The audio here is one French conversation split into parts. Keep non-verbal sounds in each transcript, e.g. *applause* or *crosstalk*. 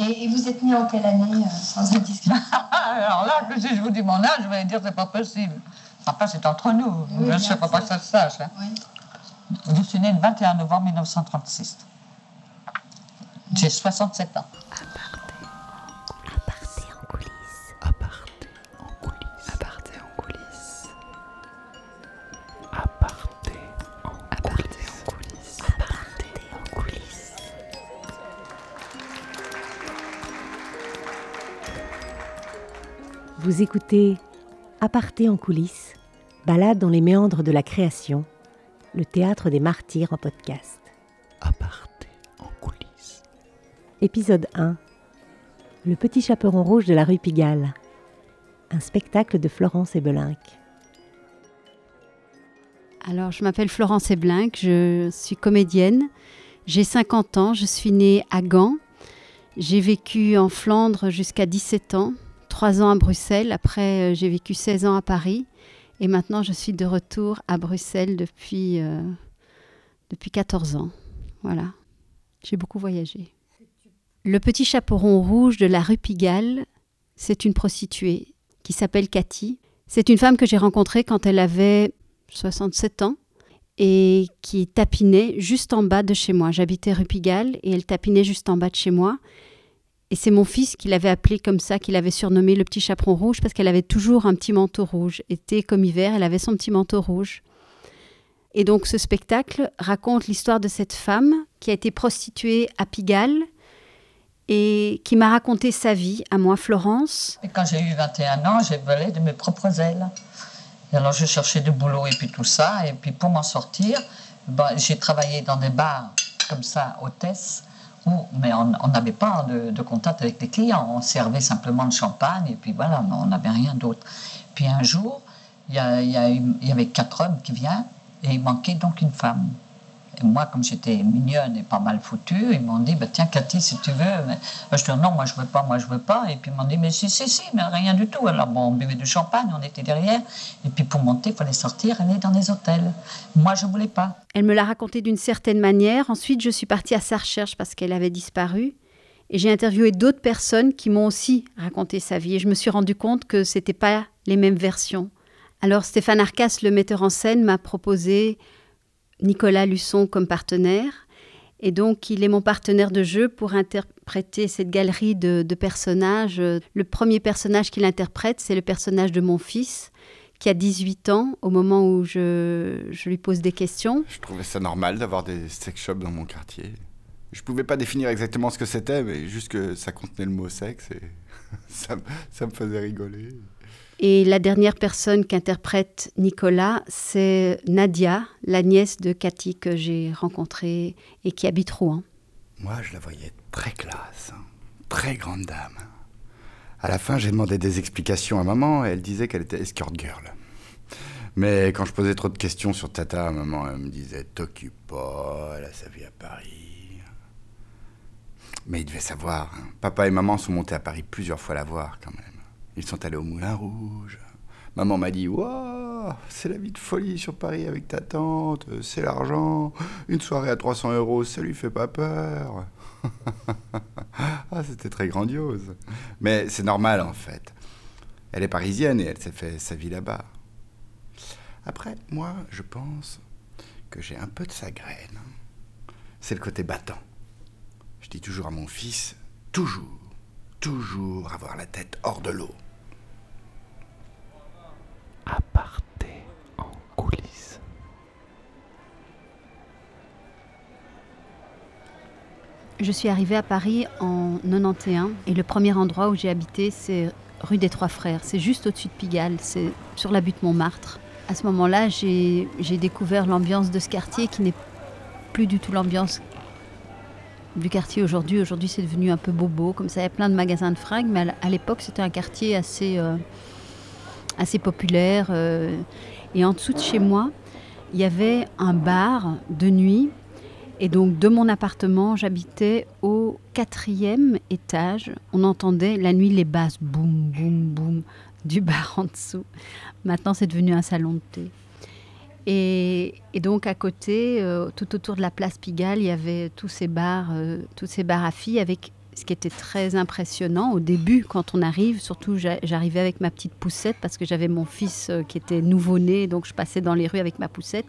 Et, vous êtes né en quelle année, euh, sans indiscrétion *laughs* Alors là, si je vous dis mon âge, je vais dire c'est pas possible. Enfin, c'est entre nous. je ne sais pas que ça se sache. Hein. Je suis né le 21 novembre 1936. J'ai 67 ans. Vous écoutez Aparté en coulisses, balade dans les méandres de la création, le théâtre des martyrs en podcast. Aparté en coulisses. Épisode 1 Le petit chaperon rouge de la rue Pigalle. Un spectacle de Florence Ebelinck. Alors, je m'appelle Florence Ebelinck, je suis comédienne. J'ai 50 ans, je suis née à Gand. J'ai vécu en Flandre jusqu'à 17 ans ans à Bruxelles. Après, euh, j'ai vécu 16 ans à Paris. Et maintenant, je suis de retour à Bruxelles depuis, euh, depuis 14 ans. Voilà. J'ai beaucoup voyagé. Le petit chaperon rouge de la rue Pigalle, c'est une prostituée qui s'appelle Cathy. C'est une femme que j'ai rencontrée quand elle avait 67 ans et qui tapinait juste en bas de chez moi. J'habitais rue Pigalle et elle tapinait juste en bas de chez moi. Et c'est mon fils qui l'avait appelé comme ça, qui l'avait surnommé le petit chaperon rouge, parce qu'elle avait toujours un petit manteau rouge. Été comme hiver, elle avait son petit manteau rouge. Et donc ce spectacle raconte l'histoire de cette femme qui a été prostituée à Pigalle et qui m'a raconté sa vie, à moi Florence. Et quand j'ai eu 21 ans, j'ai volé de mes propres ailes. Et alors je cherchais du boulot et puis tout ça. Et puis pour m'en sortir, ben, j'ai travaillé dans des bars comme ça, hôtesse mais on n'avait pas de, contact avec les clients. On servait simplement le champagne et puis voilà, on n'avait rien d'autre. Puis un jour, il y, y, avait quatre hommes qui viennent et il manquait donc une femme. Et moi, comme j'étais mignonne et pas mal foutue, ils m'ont dit bah, Tiens, Cathy, si tu veux. Mais, je dis Non, moi, je veux pas, moi, je veux pas. Et puis, ils m'ont dit Mais si, si, si, mais rien du tout. Alors, bon, on buvait du champagne, on était derrière. Et puis, pour monter, il fallait sortir, aller dans les hôtels. Moi, je voulais pas. Elle me l'a raconté d'une certaine manière. Ensuite, je suis partie à sa recherche parce qu'elle avait disparu. Et j'ai interviewé d'autres personnes qui m'ont aussi raconté sa vie. Et je me suis rendu compte que ce n'étaient pas les mêmes versions. Alors, Stéphane Arcas, le metteur en scène, m'a proposé Nicolas Luçon comme partenaire. Et donc, il est mon partenaire de jeu pour interpréter cette galerie de, personnages. Le premier personnage qu'il interprète, c'est le personnage de mon fils, qui a 18 ans au moment où je, lui pose des questions. Je trouvais ça normal d'avoir des sex shops dans mon quartier. Je pouvais pas définir exactement ce que c'était, mais juste que ça contenait le mot sexe et *laughs* ça, ça me faisait rigoler. Et la dernière personne qu'interprète Nicolas, c'est Nadia, la nièce de Cathy que j'ai rencontrée et qui habite Rouen. Moi, je la voyais très classe, hein. très grande dame. À la fin, j'ai demandé des explications à maman et elle disait qu'elle était escort girl. Mais quand je posais trop de questions sur Tata, maman elle me disait T'occupe pas, elle a sa vie à Paris. Mais il devait savoir, hein. papa et maman sont montés à Paris plusieurs fois la voir quand même. Ils sont allés au Moulin Rouge. Maman m'a dit Waouh, c'est la vie de folie sur Paris avec ta tante, c'est l'argent. Une soirée à 300 euros, ça lui fait pas peur. *laughs* ah, c'était très grandiose. Mais c'est normal en fait. Elle est parisienne et elle s'est fait sa vie là-bas. Après, moi, je pense que j'ai un peu de sa graine. C'est le côté battant. Je dis toujours à mon fils toujours toujours avoir la tête hors de l'eau. Je suis arrivée à Paris en 91 et le premier endroit où j'ai habité, c'est rue des Trois Frères. C'est juste au-dessus de Pigalle, c'est sur la butte Montmartre. À ce moment-là, j'ai découvert l'ambiance de ce quartier qui n'est plus du tout l'ambiance du quartier aujourd'hui. Aujourd'hui, c'est devenu un peu bobo, comme ça. Il y a plein de magasins de fringues, mais à l'époque, c'était un quartier assez, euh, assez populaire. Euh. et en dessous de chez moi, il y avait un bar de nuit. Et donc, de mon appartement, j'habitais au quatrième étage. On entendait la nuit les basses, boum, boum, boum, du bar en dessous. Maintenant, c'est devenu un salon de thé. Et, donc à côté, euh, tout autour de la place Pigalle, il y avait tous ces bars, euh, tous ces bars à filles avec ce qui était très impressionnant au début quand on arrive. Surtout, j'arrivais avec ma petite poussette parce que j'avais mon fils euh, qui était nouveau-né, donc je passais dans les rues avec ma poussette.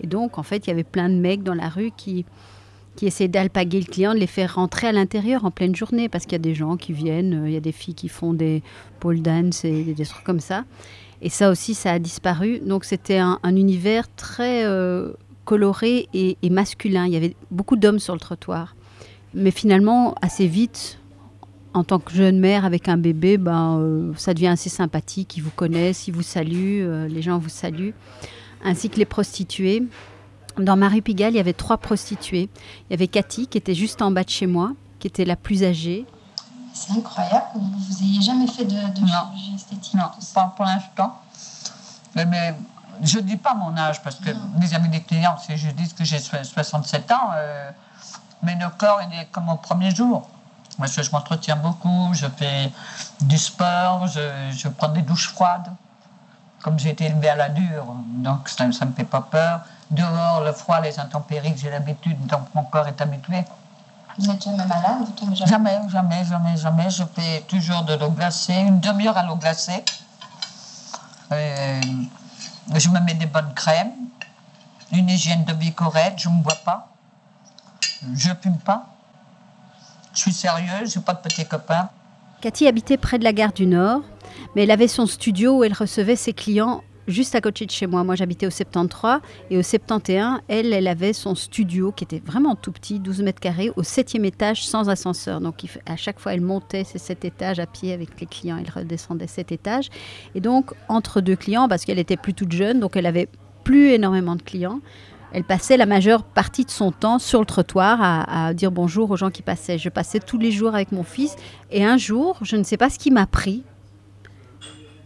Et donc, en fait, il y avait plein de mecs dans la rue qui, qui essayaient d'alpaguer le client, de les faire rentrer à l'intérieur en pleine journée parce qu'il y a des gens qui viennent, euh, il y a des filles qui font des pole dance et des trucs comme ça. Et ça aussi, ça a disparu. Donc, c'était un, univers très euh, coloré et masculin. Il y avait beaucoup d'hommes sur le trottoir. Mais finalement, assez vite, en tant que jeune mère avec un bébé, ben, euh, ça devient assez sympathique. Ils vous connaissent, ils vous saluent, euh, les gens vous saluent, ainsi que les prostituées. Dans Marie Pigalle, il y avait trois prostituées. Il y avait Cathy, qui était juste en bas de chez moi, qui était la plus âgée. C'est incroyable que vous n'ayez jamais fait de, de chirurgie esthétique. Non, pas pour l'instant. Mais, je ne dis pas mon âge, parce que les amis des clients, si je dis que j'ai 67 ans, euh, mais le corps, il est comme au premier jour. Moi, je, je m'entretiens beaucoup, je fais du sport, je, prends des douches froides. Comme j'ai été élevé à la dure, donc ça ne me fait pas peur. Dehors, le froid, les intempéries, j'ai l'habitude, donc mon corps est habitué. Vous n'êtes jamais malade vous jamais... jamais, jamais, jamais, Je fais toujours de l'eau glacée, une demi-heure à l'eau glacée. je me mets des bonnes crèmes, une hygiène de vie correcte, je ne me vois pas. Je fume pas. Je suis sérieuse, j'ai pas de petits copains. Cathy habitait près de la gare du Nord, mais elle avait son studio où elle recevait ses clients juste à côté de chez moi. Moi, j'habitais au 73 et au 71, elle, elle avait son studio qui était vraiment tout petit, 12 mètres carrés, au septième étage sans ascenseur. Donc, à chaque fois, elle montait ces sept étages à pied avec les clients. Elle redescendait sept étages. Et donc, entre deux clients, parce qu'elle était plus toute jeune, donc elle avait plus énormément de clients. Elle passait la majeure partie de son temps sur le trottoir à, dire bonjour aux gens qui passaient. Je passais tous les jours avec mon fils et un jour, je ne sais pas ce qui m'a pris.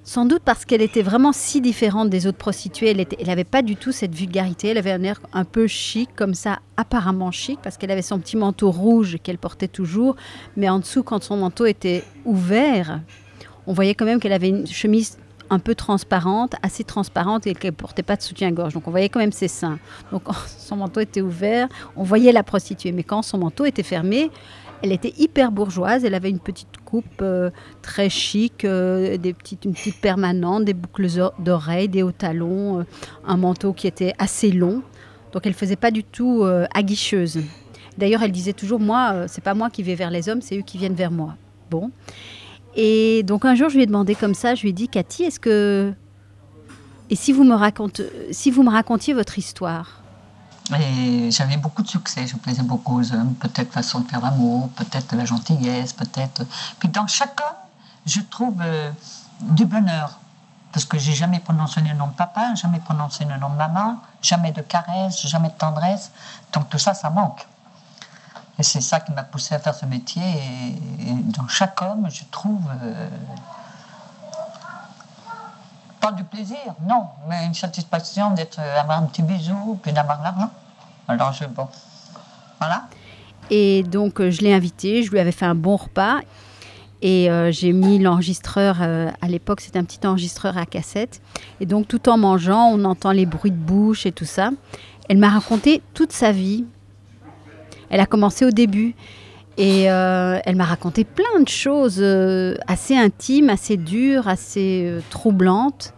Sans doute parce qu'elle était vraiment si différente des autres prostituées. Elle n'avait pas du tout cette vulgarité. Elle avait un air un peu chic, comme ça, apparemment chic, parce qu'elle avait son petit manteau rouge qu'elle portait toujours. Mais en dessous, quand son manteau était ouvert, on voyait quand même qu'elle avait une chemise un peu transparente, assez transparente et qu'elle portait pas de soutien-gorge. Donc on voyait quand même ses seins. Donc *laughs* son manteau était ouvert, on voyait la prostituée. Mais quand son manteau était fermé, elle était hyper bourgeoise. Elle avait une petite coupe euh, très chic, euh, des petites, une petite permanente, des boucles d'oreilles, des hauts talons, euh, un manteau qui était assez long. Donc elle faisait pas du tout aguicheuse. D'ailleurs, elle disait toujours moi, c'est pas moi qui vais vers les hommes, c'est eux qui viennent vers moi. Bon. Et donc un jour, je lui ai demandé comme ça, je lui ai dit, Cathy, est-ce que... Et si vous me, si vous me racontiez votre histoire? J'avais beaucoup de succès, je plaisais beaucoup aux hommes, peut-être façon de faire l'amour, peut-être la gentillesse, peut-être. Puis dans chaque homme, je trouve euh, du bonheur. Parce que j'ai jamais prononcé le nom de papa, jamais prononcé le nom de maman, jamais de caresse, jamais de tendresse. Donc tout ça, ça manque. Et c'est ça qui m'a poussé à faire ce métier. Et, dans chaque homme, je trouve. Euh, pas du plaisir, non, mais une satisfaction d'être avoir un petit bisou, puis d'avoir l'argent. Alors je bon, voilà. Et donc je l'ai invité, je lui avais fait un bon repas et euh, j'ai mis l'enregistreur. Euh, à l'époque, c'était un petit enregistreur à cassette. Et donc tout en mangeant, on entend les bruits de bouche et tout ça. Elle m'a raconté toute sa vie, elle a commencé au début. Et euh, elle m'a raconté plein de choses euh, assez intimes, assez dures, assez euh, troublantes.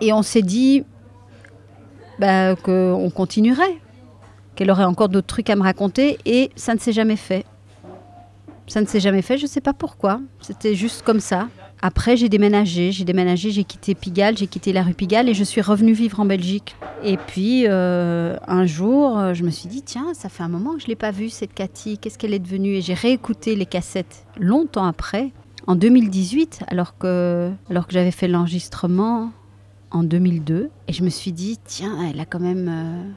Et on s'est dit bah, qu'on continuerait, qu'elle aurait encore d'autres trucs à me raconter. Et ça ne s'est jamais fait. Ça ne s'est jamais fait, je ne sais pas pourquoi. C'était juste comme ça. Après, j'ai déménagé. J'ai déménagé, j'ai quitté Pigalle, j'ai quitté la rue Pigalle et je suis revenue vivre en Belgique. Et puis, euh, un jour, euh, je me suis dit, tiens, ça fait un moment que je ne l'ai pas vue, cette Cathy. Qu'est-ce qu'elle est devenue? Et j'ai réécouté les cassettes longtemps après, en 2018, alors que, alors j'avais fait l'enregistrement en 2002. Et je me suis dit, tiens, elle a quand même... Euh,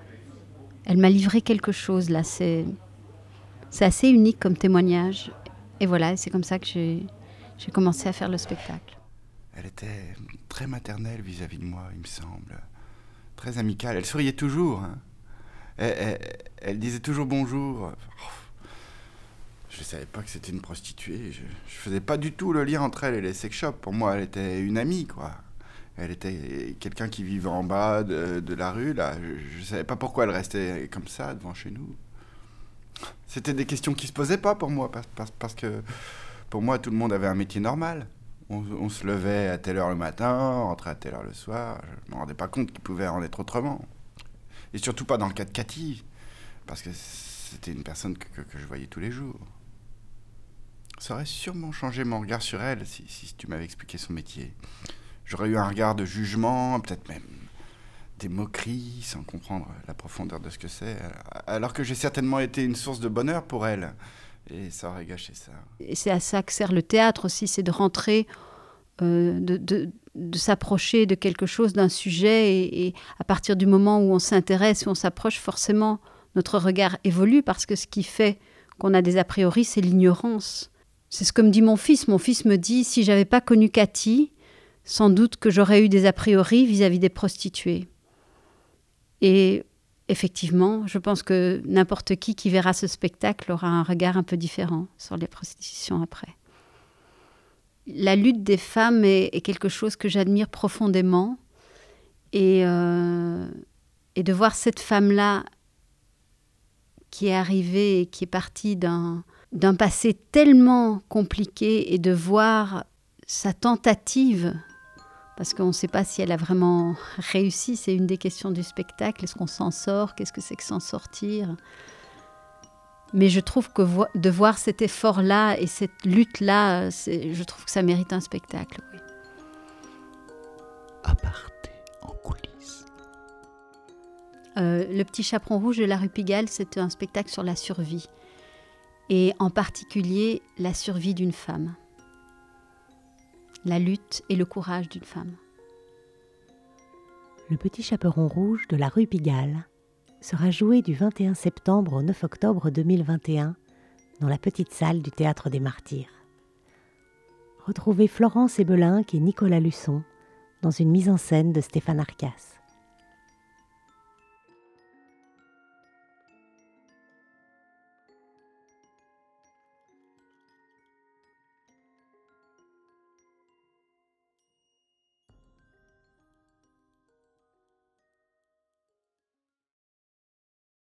elle m'a livré quelque chose, là. C'est, c'est assez unique comme témoignage. Et voilà, c'est comme ça que j'ai j'ai commencé à faire le spectacle. Elle était très maternelle vis-à-vis de moi, il me semble. Très amicale. Elle souriait toujours. Hein. Elle, disait toujours bonjour. Je ne savais pas que c'était une prostituée. Je, ne faisais pas du tout le lien entre elle et les sex shops. Pour moi, elle était une amie, quoi. Elle était quelqu'un qui vivait en bas de, la rue, là. Je ne savais pas pourquoi elle restait comme ça devant chez nous. C'était des questions qui se posaient pas pour moi, parce que pour moi, tout le monde avait un métier normal. On, on se levait à telle heure le matin, rentrait à telle heure le soir. Je me rendais pas compte qu'il pouvait en être autrement. Et surtout pas dans le cas de Cathy, parce que c'était une personne que, je voyais tous les jours. Ça aurait sûrement changé mon regard sur elle si tu m'avais expliqué son métier. J'aurais eu un regard de jugement, peut-être même des moqueries, sans comprendre la profondeur de ce que c'est, alors que j'ai certainement été une source de bonheur pour elle. Et ça aurait gâché ça. Et c'est à ça que sert le théâtre aussi, c'est de rentrer, euh, de, de- s'approcher de quelque chose, d'un sujet, et, à partir du moment où on s'intéresse, où on s'approche, forcément, notre regard évolue, parce que ce qui fait qu'on a des a priori, c'est l'ignorance. C'est ce que me dit mon fils. Mon fils me dit, si j'avais pas connu Cathy, sans doute que j'aurais eu des a priori vis-à-vis des prostituées. Et effectivement, je pense que n'importe qui qui verra ce spectacle aura un regard un peu différent sur les prostitutions après. La lutte des femmes est, quelque chose que j'admire profondément. Et, euh, et de voir cette femme-là qui est arrivée et qui est partie d'un passé tellement compliqué et de voir sa tentative parce qu'on ne sait pas si elle a vraiment réussi. C'est une des questions du spectacle. Est-ce qu'on s'en sort Qu'est-ce que c'est que s'en sortir? Mais je trouve que vo- de voir cet effort-là et cette lutte-là, je trouve que ça mérite un spectacle. oui. Aparté en coulisses. Euh, le petit chaperon rouge de la rue Pigalle, c'est un spectacle sur la survie. Et en particulier la survie d'une femme. La lutte et le courage d'une femme. Le Petit Chaperon Rouge de la rue Pigalle sera joué du 21 septembre au 9 octobre 2021 dans la petite salle du Théâtre des Martyrs. Retrouvez Florence Ebelinck et Nicolas Luçon dans une mise en scène de Stéphane Arcas.